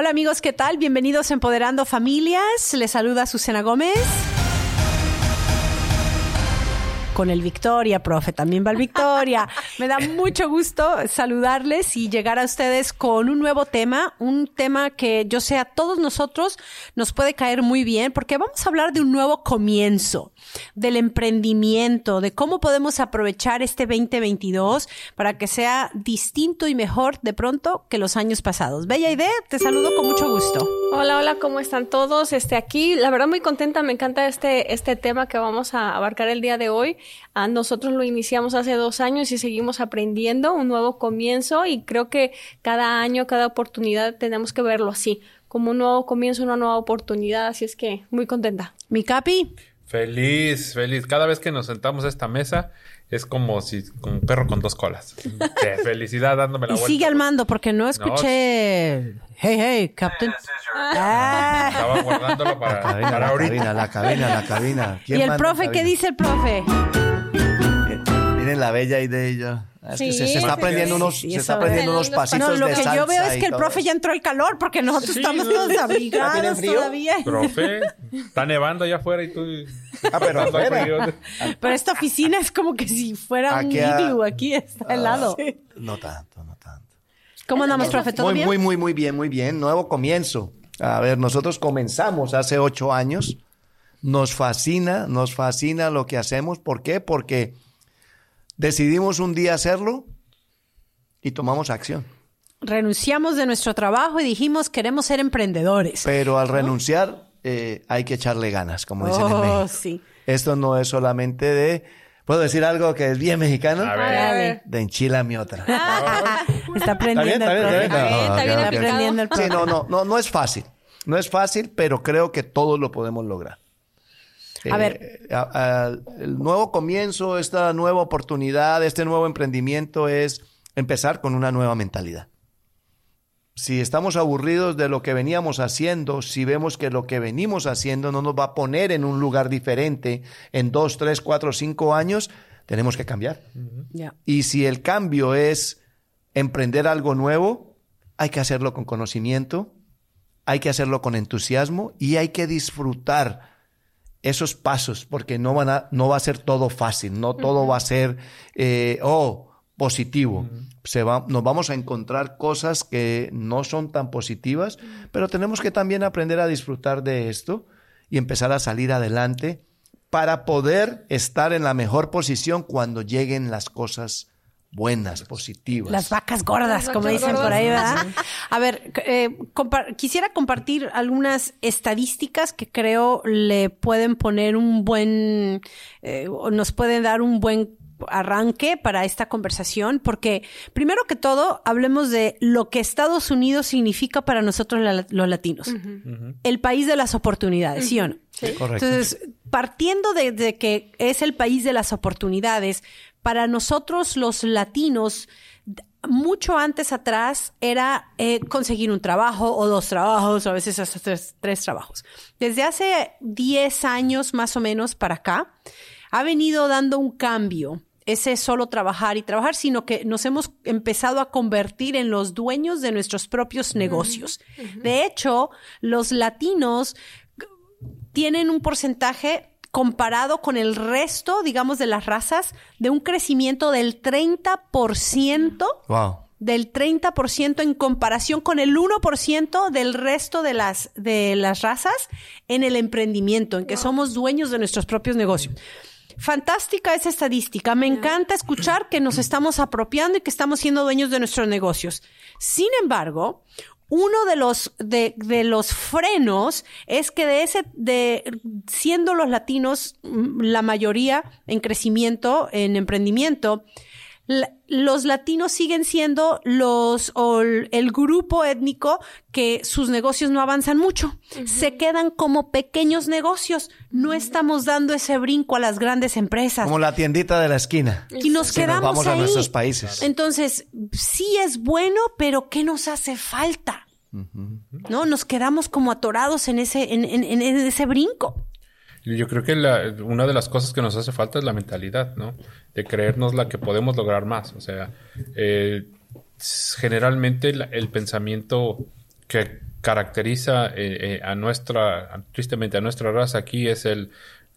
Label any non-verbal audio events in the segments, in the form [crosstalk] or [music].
Hola amigos, ¿qué tal? Bienvenidos a Empoderando Familias. Les saluda Susana Gómez. Con el Victoria, profe, también va el Victoria. Me da mucho gusto saludarles y llegar a ustedes con un nuevo tema, un tema que yo sé a todos nosotros nos puede caer muy bien porque vamos a hablar de un nuevo comienzo, del emprendimiento, de cómo podemos aprovechar este 2022 para que sea distinto y mejor de pronto que los años pasados. Bella idea, te saludo con mucho gusto. Hola, hola, ¿cómo están todos? Este aquí, la verdad muy contenta, me encanta este este tema que vamos a abarcar el día de hoy. A ah, nosotros lo iniciamos hace dos años y seguimos aprendiendo, un nuevo comienzo y creo que cada año, cada oportunidad tenemos que verlo así, como un nuevo comienzo, una nueva oportunidad, así es que muy contenta. Mi capi. Feliz, feliz. Cada vez que nos sentamos a esta mesa es como si un perro con dos colas. [laughs] De felicidad dándome la y vuelta. sigue al mando porque no escuché. Hey, hey, Captain. Ah. Estaba guardándolo para, la cabina, para la ahorita. cabina, la cabina, la cabina. ¿Y el profe qué dice el profe? Miren la bella idea y yo. Es que Sí, se, se está aprendiendo sí, unos, sí, se está aprendiendo unos No, pasitos No, lo de que yo veo es que el profe ya entró el calor porque nosotros Sí, estamos no. todos ¿Ya abrigados todavía. Profe, está nevando allá afuera y tú. Ah, pero afuera. Pero esta oficina es como que si fuera un Aquí a- iglú, aquí está Ah, helado. No tanto, no tanto. ¿Cómo andamos, profe? ¿Todo Muy, bien? muy, muy, muy bien, muy bien. Nuevo comienzo. A ver, nosotros comenzamos hace ocho años. Nos fascina, nos fascina lo que hacemos. ¿Por qué? Porque decidimos un día hacerlo y tomamos acción. Renunciamos de nuestro trabajo y dijimos queremos ser emprendedores. Pero al renunciar eh, hay que echarle ganas, como dicen en Oh, México. sí. Esto no es solamente de... ¿Puedo decir algo que es bien mexicano? A ver. De enchila mi otra. [laughs] Está aprendiendo Está el bien, profe. está bien, Está bien, ok, está bien ok. Está aplicado. aprendiendo el Sí, no, no, no, no es fácil. No es fácil, pero creo que todos lo podemos lograr. A Eh, ver. a- a- el nuevo comienzo, esta nueva oportunidad, este nuevo emprendimiento es empezar con una nueva mentalidad. Si estamos aburridos de lo que veníamos haciendo, si vemos que lo que venimos haciendo no nos va a poner en un lugar diferente en dos, tres, cuatro, cinco años, tenemos que cambiar. Y si el cambio es emprender algo nuevo, hay que hacerlo con conocimiento, hay que hacerlo con entusiasmo y hay que disfrutar esos pasos, porque no, van a, no va a ser todo fácil, no todo va a ser, eh, oh, positivo. Se va, nos vamos a encontrar cosas que no son tan positivas, pero tenemos que también aprender a disfrutar de esto y empezar a salir adelante para poder estar en la mejor posición cuando lleguen las cosas buenas, positivas. Las vacas gordas, Las como vacas dicen por ahí, ¿verdad? A ver, eh, compa- quisiera compartir algunas estadísticas que creo le pueden poner un buen, eh, o nos pueden dar un buen arranque para esta conversación, porque primero que todo, hablemos de lo que Estados Unidos significa para nosotros la- los latinos. El país de las oportunidades, ¿sí o no? Correcto. Entonces, partiendo de, de que es el país de las oportunidades, para nosotros los latinos, mucho antes atrás era eh, conseguir un trabajo o dos trabajos o a veces hasta tres, tres trabajos. Desde hace 10 años más o menos para acá, ha venido dando un cambio. Ese solo trabajar y trabajar, sino que nos hemos empezado a convertir en los dueños de nuestros propios negocios. De hecho, los latinos tienen un porcentaje comparado con el resto, digamos, de las razas, de un crecimiento del 30%, Wow. del 30% en comparación con el 1% del resto de las, de las razas en el emprendimiento, en que somos dueños de nuestros propios negocios. Fantástica esa estadística. Me encanta escuchar que nos estamos apropiando y que estamos siendo dueños de nuestros negocios. Sin embargo, uno de los, de, de los frenos es que de ese, de siendo los latinos mm, la mayoría en crecimiento, en emprendimiento, la- los latinos siguen siendo los o el el grupo étnico que sus negocios no avanzan mucho. Se quedan como pequeños negocios. No estamos dando ese brinco a las grandes empresas. Como la tiendita de la esquina. y nos Si nos quedamos vamos a nuestros países. Entonces, sí es bueno, pero ¿qué nos hace falta? ¿No? Nos quedamos como atorados en ese, en, en- en ese brinco. Yo creo que la- una de las cosas que nos hace falta es la mentalidad, ¿no? De creernos la que podemos lograr más. O sea, eh, generalmente el pensamiento que caracteriza eh, eh, a nuestra, tristemente a nuestra raza aquí es el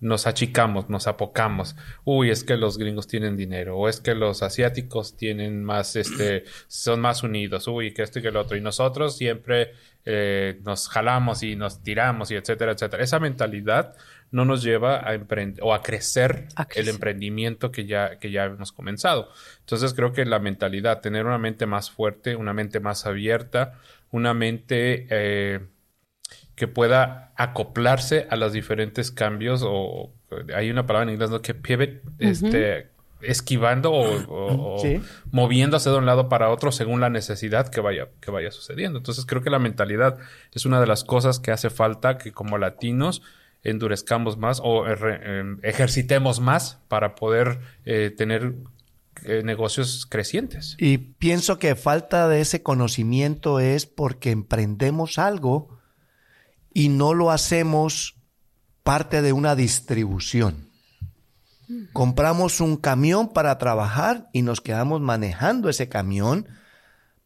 nos achicamos, nos apocamos. Uy, es que los gringos tienen dinero, o es que los asiáticos tienen más, este, [clears throat] son más unidos, uy, que esto y que el otro. Y nosotros siempre eh, nos jalamos y nos tiramos y etcétera, etcétera. Esa mentalidad no nos lleva a emprender o a crecer, A crecer. el emprendimiento que ya, que ya hemos comenzado. Entonces creo que la mentalidad, tener una mente más fuerte, una mente más abierta, una mente eh, que pueda acoplarse a los diferentes cambios o hay una palabra en inglés ¿no? que pivot, este, esquivando o, o- o Sí. moviéndose de un lado para otro según la necesidad que vaya, que vaya sucediendo. Entonces creo que la mentalidad es una de las cosas que hace falta que como latinos endurezcamos más o eh, eh, ejercitemos más para poder eh, tener eh, negocios crecientes. Y pienso que falta de ese conocimiento es porque emprendemos algo y no lo hacemos parte de una distribución. Compramos un camión para trabajar y nos quedamos manejando ese camión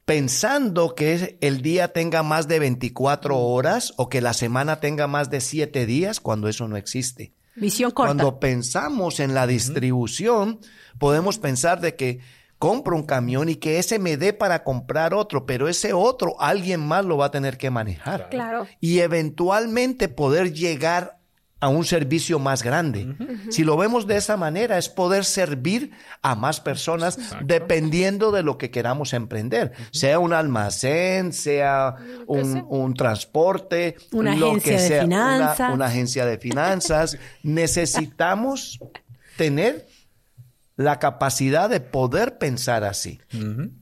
pensando que el día tenga más de 24 horas o que la semana tenga más de 7 días cuando eso no existe. Visión corta. Cuando pensamos en la distribución, podemos pensar de que compro un camión y que ese me dé para comprar otro, pero ese otro alguien más lo va a tener que manejar. Claro. Y eventualmente poder llegar a un servicio más grande. Si lo vemos de esa manera, es poder servir a más personas dependiendo de lo que queramos emprender. Sea un almacén, sea un, un transporte, Una lo agencia que de sea, una agencia de finanzas. [laughs] Necesitamos tener la capacidad de poder pensar así.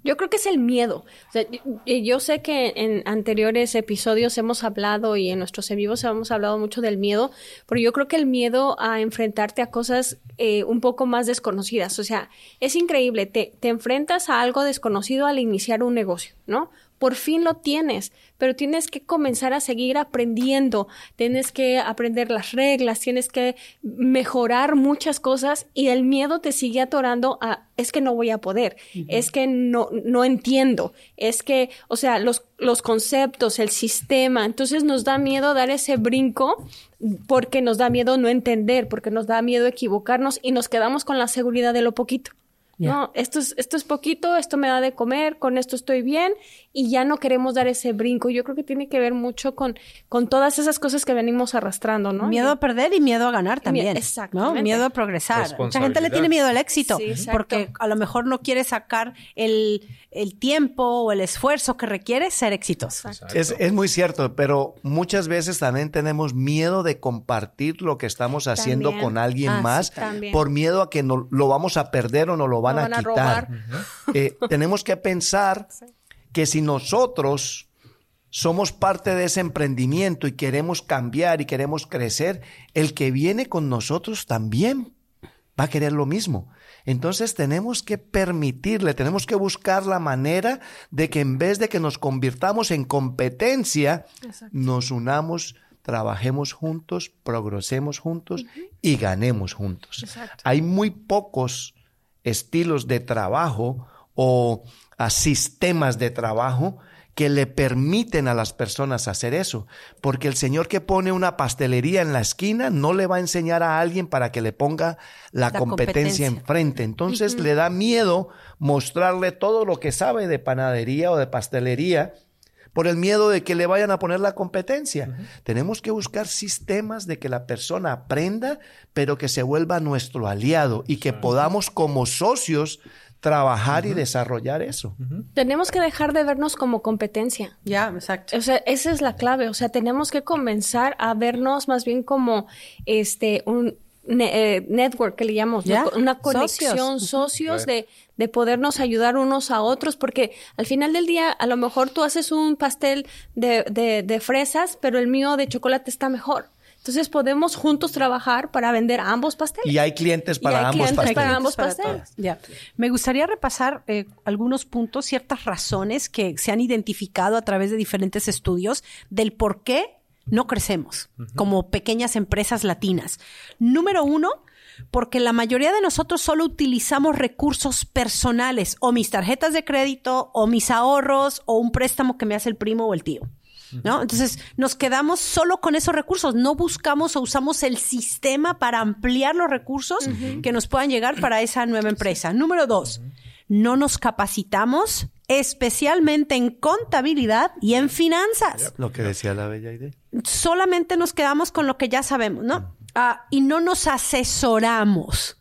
Yo creo que es el miedo. O sea, yo, yo sé que en anteriores episodios hemos hablado y en nuestros en vivos hemos hablado mucho del miedo, pero yo creo que el miedo a enfrentarte a cosas eh, un poco más desconocidas. O sea, es increíble. Te, te enfrentas a algo desconocido al iniciar un negocio, ¿no? Por fin lo tienes, pero tienes que comenzar a seguir aprendiendo, tienes que aprender las reglas, tienes que mejorar muchas cosas y el miedo te sigue atorando a es que no voy a poder, es que no, no entiendo, es que, o sea, los, los conceptos, el sistema, entonces nos da miedo dar ese brinco porque nos da miedo no entender, porque nos da miedo equivocarnos y nos quedamos con la seguridad de lo poquito. Ya. No, esto es, esto es poquito, esto me da de comer, con esto estoy bien y ya no queremos dar ese brinco. Yo creo que tiene que ver mucho con, con todas esas cosas que venimos arrastrando, ¿no? Miedo a perder y miedo a ganar también. exactamente. ¿no? Miedo a progresar. Mucha gente le tiene miedo al éxito Sí, exacto. porque a lo mejor no quiere sacar el, el tiempo o el esfuerzo que requiere ser exitoso. Exacto. Es, es muy cierto, pero muchas veces también tenemos miedo de compartir lo que estamos haciendo También. con alguien Ah, sí, más también. por miedo a que no, lo vamos a perder o nos lo van, a a quitar. Eh, [laughs] tenemos que pensar que si nosotros somos parte de ese emprendimiento y queremos cambiar y queremos crecer, el que viene con nosotros también va a querer lo mismo. Entonces tenemos que permitirle, tenemos que buscar la manera de que en vez de que nos convirtamos en competencia, nos unamos, trabajemos juntos, progresemos juntos y ganemos juntos. Exacto. Hay muy pocos estilos de trabajo o a sistemas de trabajo que le permiten a las personas hacer eso. Porque el señor que pone una pastelería en la esquina no le va a enseñar a alguien para que le ponga la, La competencia, competencia. enfrente. Entonces le da miedo mostrarle todo lo que sabe de panadería o de pastelería por el miedo de que le vayan a poner la competencia. Tenemos que buscar sistemas de que la persona aprenda, pero que se vuelva nuestro aliado y que podamos como socios trabajar y desarrollar eso. Tenemos que dejar de vernos como competencia. Ya, exacto. O sea, esa es la clave. O sea, tenemos que comenzar a vernos más bien como este un ne- eh, network que le llamamos, una conexión, socios. de, de podernos ayudar unos a otros, porque al final del día, a lo mejor tú haces un pastel de, de, de fresas, pero el mío de chocolate está mejor. Entonces podemos juntos trabajar para vender ambos pasteles. Y hay clientes Y para hay ambos clientes pasteles. para ambos pasteles. Ya. Me gustaría repasar eh, algunos puntos, ciertas razones que se han identificado a través de diferentes estudios del por qué no crecemos como pequeñas empresas latinas. Número uno, porque la mayoría de nosotros solo utilizamos recursos personales, o mis tarjetas de crédito, o mis ahorros, o un préstamo que me hace el primo o el tío. ¿no? Entonces, nos quedamos solo con esos recursos, no buscamos o usamos el sistema para ampliar los recursos que nos puedan llegar para esa nueva empresa. Número dos, no nos capacitamos especialmente en contabilidad y en finanzas. Lo que decía la bella idea. Solamente nos quedamos con lo que ya sabemos, ¿no? Ah, y no nos asesoramos.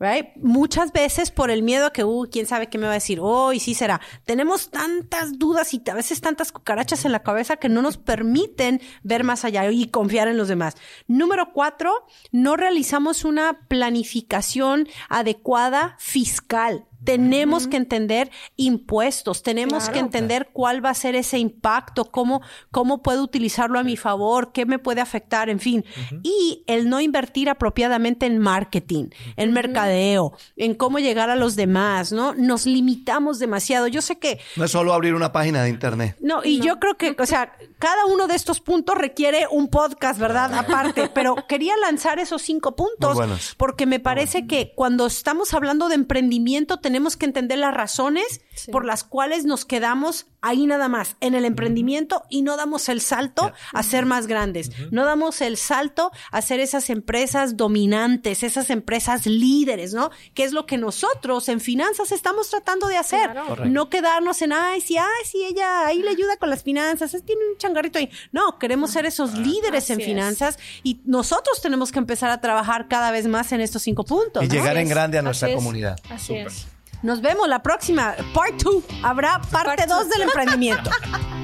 Right? Muchas veces por el miedo a que, uh, quién sabe qué me va a decir, oh, y sí será. Tenemos tantas dudas y a veces tantas cucarachas en la cabeza que no nos permiten ver más allá y confiar en los demás. Número cuatro, no realizamos una planificación adecuada fiscal. Tenemos que entender impuestos, tenemos que entender cuál va a ser ese impacto, cómo, cómo puedo utilizarlo a mi favor, qué me puede afectar, en fin. Y el no invertir apropiadamente en marketing, en mercadeo, en cómo llegar a los demás, ¿no? Nos limitamos demasiado. Yo sé que... No es solo abrir una página de internet. No, y yo creo que, o sea, cada uno de estos puntos requiere un podcast, ¿verdad? Aparte, pero quería lanzar esos cinco puntos porque me parece que cuando estamos hablando de emprendimiento tenemos que entender las razones por las cuales nos quedamos ahí nada más, en el emprendimiento y no damos el salto a ser más grandes. No damos el salto a ser esas empresas dominantes, esas empresas líderes, ¿no? Que es lo que nosotros en finanzas estamos tratando de hacer. No quedarnos en, ay, sí, ay, sí, ella ahí le ayuda con las finanzas, tiene un changarrito ahí. No, queremos ser esos líderes en finanzas y nosotros tenemos que empezar a trabajar cada vez más en estos cinco puntos. Y llegar en grande a nuestra comunidad. Así es. Nos vemos la próxima. Part 2. Habrá parte 2 del emprendimiento. [laughs]